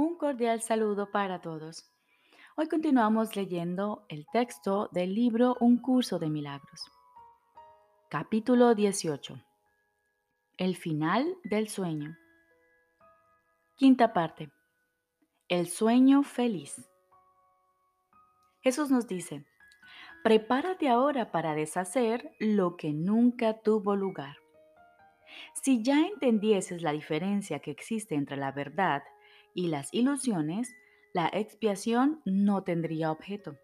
Un cordial saludo para todos. Hoy continuamos leyendo el texto del libro Un curso de milagros. Capítulo 18. El final del sueño. Quinta parte. El sueño feliz. Jesús nos dice, prepárate ahora para deshacer lo que nunca tuvo lugar. Si ya entendieses la diferencia que existe entre la verdad y las ilusiones, la expiación no tendría objeto.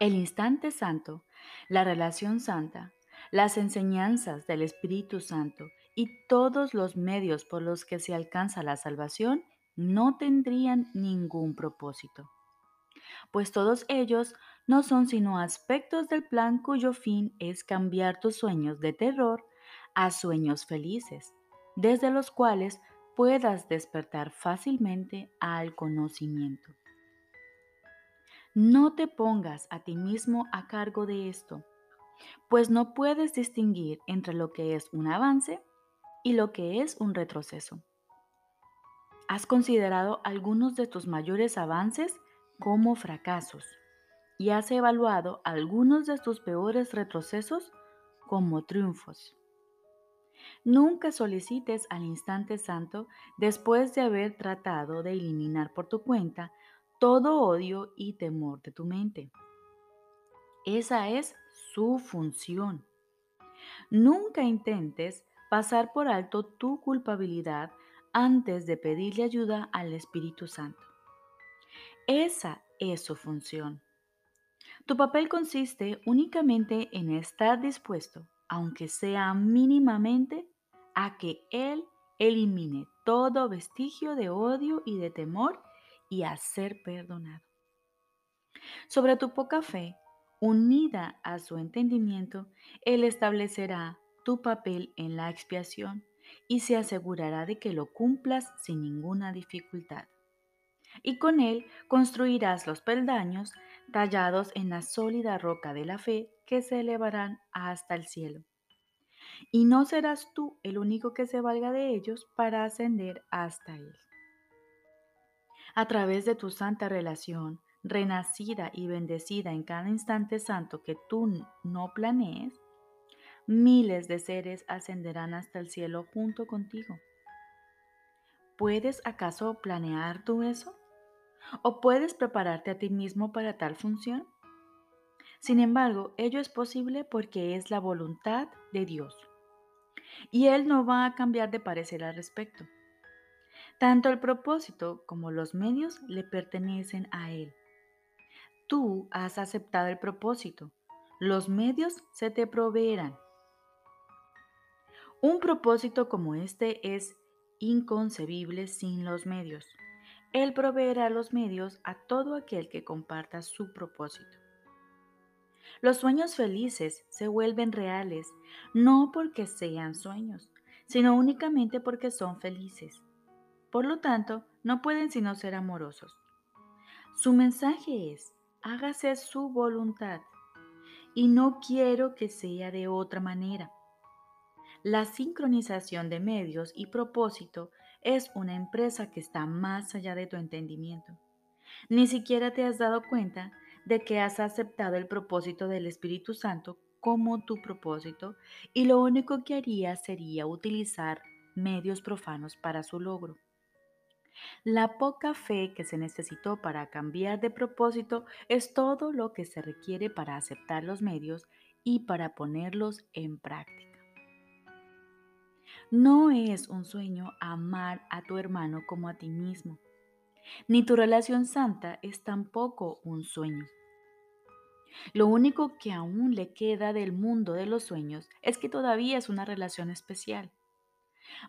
El instante santo, la relación santa, las enseñanzas del Espíritu Santo y todos los medios por los que se alcanza la salvación no tendrían ningún propósito, pues todos ellos no son sino aspectos del plan cuyo fin es cambiar tus sueños de terror a sueños felices, desde los cuales puedas despertar fácilmente al conocimiento. No te pongas a ti mismo a cargo de esto, pues no puedes distinguir entre lo que es un avance y lo que es un retroceso. ¿Has considerado algunos de tus mayores avances como fracasos y has evaluado algunos de tus peores retrocesos como triunfos? Nunca solicites al instante santo después de haber tratado de eliminar por tu cuenta todo odio y temor de tu mente. Esa es su función. Nunca intentes pasar por alto tu culpabilidad antes de pedirle ayuda al Espíritu Santo. Esa es su función. Tu papel consiste únicamente en estar dispuesto aunque sea mínimamente, a que Él elimine todo vestigio de odio y de temor y a ser perdonado. Sobre tu poca fe, unida a su entendimiento, Él establecerá tu papel en la expiación y se asegurará de que lo cumplas sin ninguna dificultad. Y con Él construirás los peldaños tallados en la sólida roca de la fe que se elevarán hasta el cielo. Y no serás tú el único que se valga de ellos para ascender hasta Él. A través de tu santa relación, renacida y bendecida en cada instante santo que tú no planees, miles de seres ascenderán hasta el cielo junto contigo. ¿Puedes acaso planear tú eso? ¿O puedes prepararte a ti mismo para tal función? Sin embargo, ello es posible porque es la voluntad de Dios. Y Él no va a cambiar de parecer al respecto. Tanto el propósito como los medios le pertenecen a Él. Tú has aceptado el propósito. Los medios se te proveerán. Un propósito como este es inconcebible sin los medios. Él proveerá los medios a todo aquel que comparta su propósito. Los sueños felices se vuelven reales no porque sean sueños, sino únicamente porque son felices. Por lo tanto, no pueden sino ser amorosos. Su mensaje es, hágase su voluntad, y no quiero que sea de otra manera. La sincronización de medios y propósito es una empresa que está más allá de tu entendimiento. Ni siquiera te has dado cuenta de que has aceptado el propósito del Espíritu Santo como tu propósito y lo único que haría sería utilizar medios profanos para su logro. La poca fe que se necesitó para cambiar de propósito es todo lo que se requiere para aceptar los medios y para ponerlos en práctica. No es un sueño amar a tu hermano como a ti mismo. Ni tu relación santa es tampoco un sueño. Lo único que aún le queda del mundo de los sueños es que todavía es una relación especial.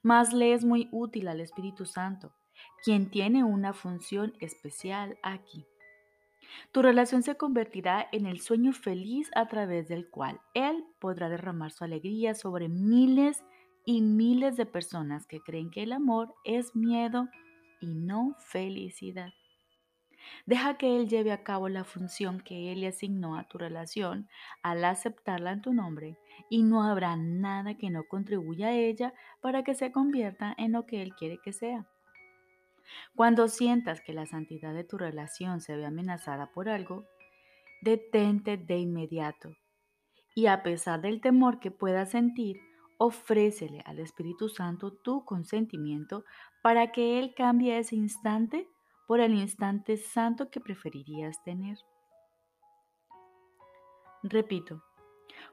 Más le es muy útil al Espíritu Santo, quien tiene una función especial aquí. Tu relación se convertirá en el sueño feliz a través del cual Él podrá derramar su alegría sobre miles y miles de personas que creen que el amor es miedo y no felicidad. Deja que Él lleve a cabo la función que Él le asignó a tu relación al aceptarla en tu nombre y no habrá nada que no contribuya a ella para que se convierta en lo que Él quiere que sea. Cuando sientas que la santidad de tu relación se ve amenazada por algo, detente de inmediato y a pesar del temor que puedas sentir, ofrécele al Espíritu Santo tu consentimiento para que Él cambie ese instante por el instante santo que preferirías tener. Repito,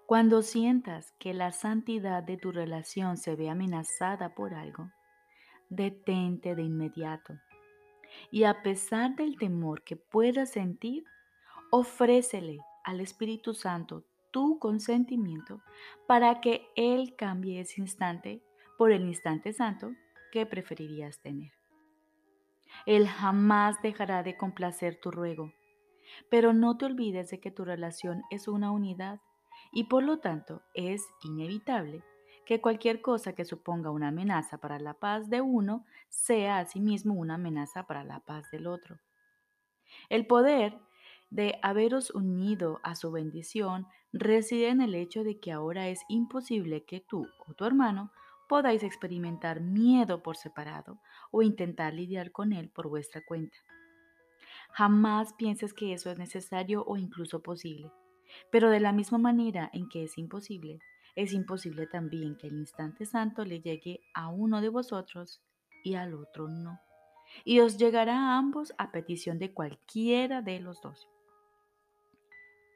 cuando sientas que la santidad de tu relación se ve amenazada por algo, detente de inmediato y a pesar del temor que puedas sentir, ofrécele al Espíritu Santo tu consentimiento para que Él cambie ese instante por el instante santo que preferirías tener. Él jamás dejará de complacer tu ruego, pero no te olvides de que tu relación es una unidad y por lo tanto es inevitable que cualquier cosa que suponga una amenaza para la paz de uno sea asimismo una amenaza para la paz del otro. El poder de haberos unido a su bendición reside en el hecho de que ahora es imposible que tú o tu hermano podáis experimentar miedo por separado o intentar lidiar con él por vuestra cuenta. Jamás pienses que eso es necesario o incluso posible, pero de la misma manera en que es imposible, es imposible también que el instante santo le llegue a uno de vosotros y al otro no, y os llegará a ambos a petición de cualquiera de los dos.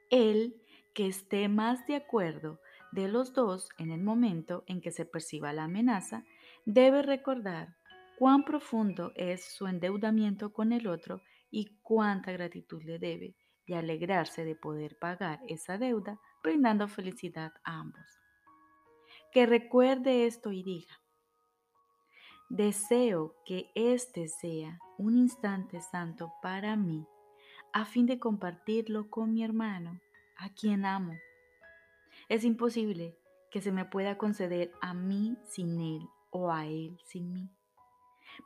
El que esté más de acuerdo de los dos en el momento en que se perciba la amenaza debe recordar cuán profundo es su endeudamiento con el otro y cuánta gratitud le debe y alegrarse de poder pagar esa deuda brindando felicidad a ambos. Que recuerde esto y diga, deseo que este sea un instante santo para mí a fin de compartirlo con mi hermano, a quien amo. Es imposible que se me pueda conceder a mí sin él o a él sin mí.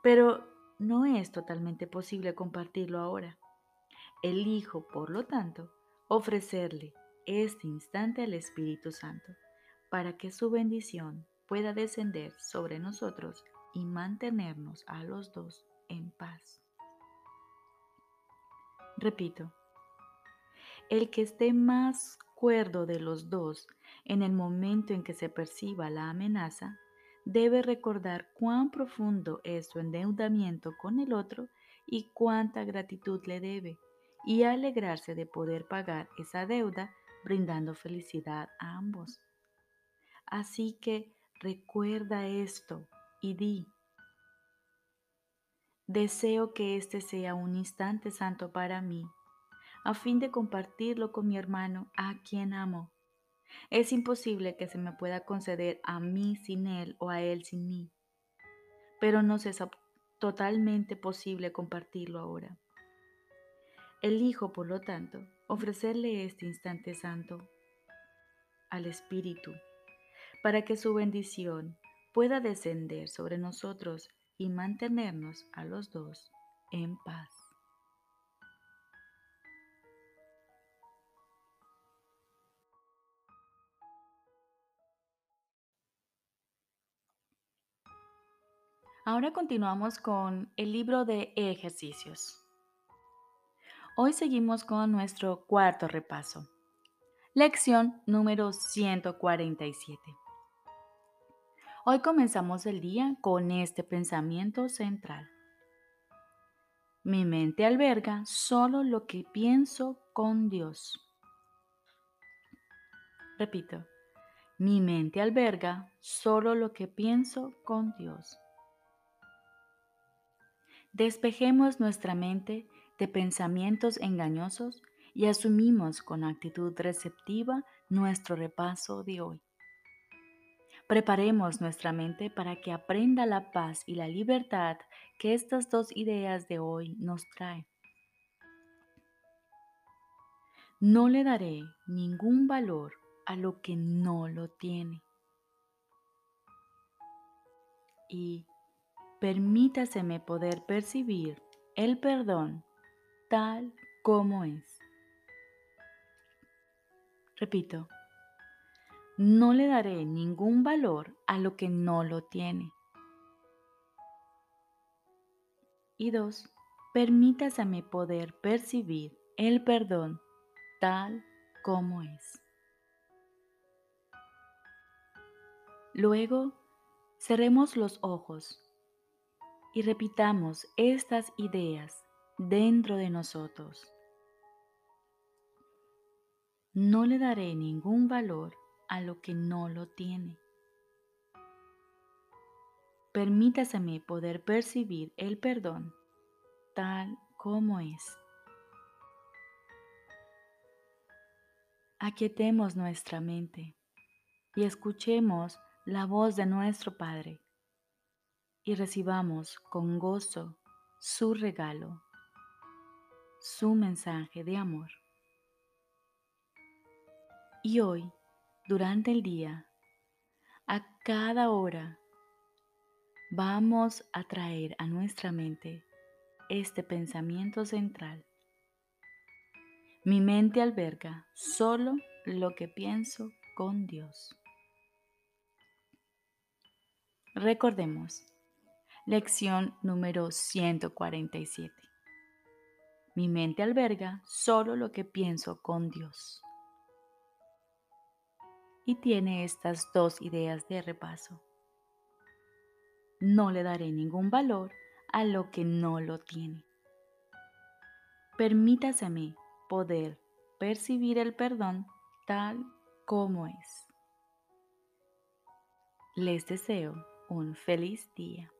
Pero no es totalmente posible compartirlo ahora. Elijo, por lo tanto, ofrecerle este instante al Espíritu Santo para que su bendición pueda descender sobre nosotros y mantenernos a los dos en paz. Repito, el que esté más cuerdo de los dos en el momento en que se perciba la amenaza, debe recordar cuán profundo es su endeudamiento con el otro y cuánta gratitud le debe, y alegrarse de poder pagar esa deuda brindando felicidad a ambos. Así que recuerda esto y di, Deseo que este sea un instante santo para mí, a fin de compartirlo con mi hermano a quien amo. Es imposible que se me pueda conceder a mí sin él o a él sin mí, pero no es totalmente posible compartirlo ahora. Elijo, por lo tanto, ofrecerle este instante santo al Espíritu, para que su bendición pueda descender sobre nosotros y mantenernos a los dos en paz. Ahora continuamos con el libro de ejercicios. Hoy seguimos con nuestro cuarto repaso. Lección número 147. Hoy comenzamos el día con este pensamiento central. Mi mente alberga solo lo que pienso con Dios. Repito, mi mente alberga solo lo que pienso con Dios. Despejemos nuestra mente de pensamientos engañosos y asumimos con actitud receptiva nuestro repaso de hoy. Preparemos nuestra mente para que aprenda la paz y la libertad que estas dos ideas de hoy nos traen. No le daré ningún valor a lo que no lo tiene. Y permítaseme poder percibir el perdón tal como es. Repito, no le daré ningún valor a lo que no lo tiene. Y dos, permítaseme poder percibir el perdón tal como es. Luego, cerremos los ojos y repitamos estas ideas dentro de nosotros. No le daré ningún valor a lo que no lo tiene. Permítaseme poder percibir el perdón tal como es. Aquietemos nuestra mente y escuchemos la voz de nuestro Padre y recibamos con gozo su regalo, su mensaje de amor. Y hoy, durante el día, a cada hora, vamos a traer a nuestra mente este pensamiento central. Mi mente alberga solo lo que pienso con Dios. Recordemos, lección número 147. Mi mente alberga solo lo que pienso con Dios y tiene estas dos ideas de repaso. No le daré ningún valor a lo que no lo tiene. Permítaseme poder percibir el perdón tal como es. Les deseo un feliz día.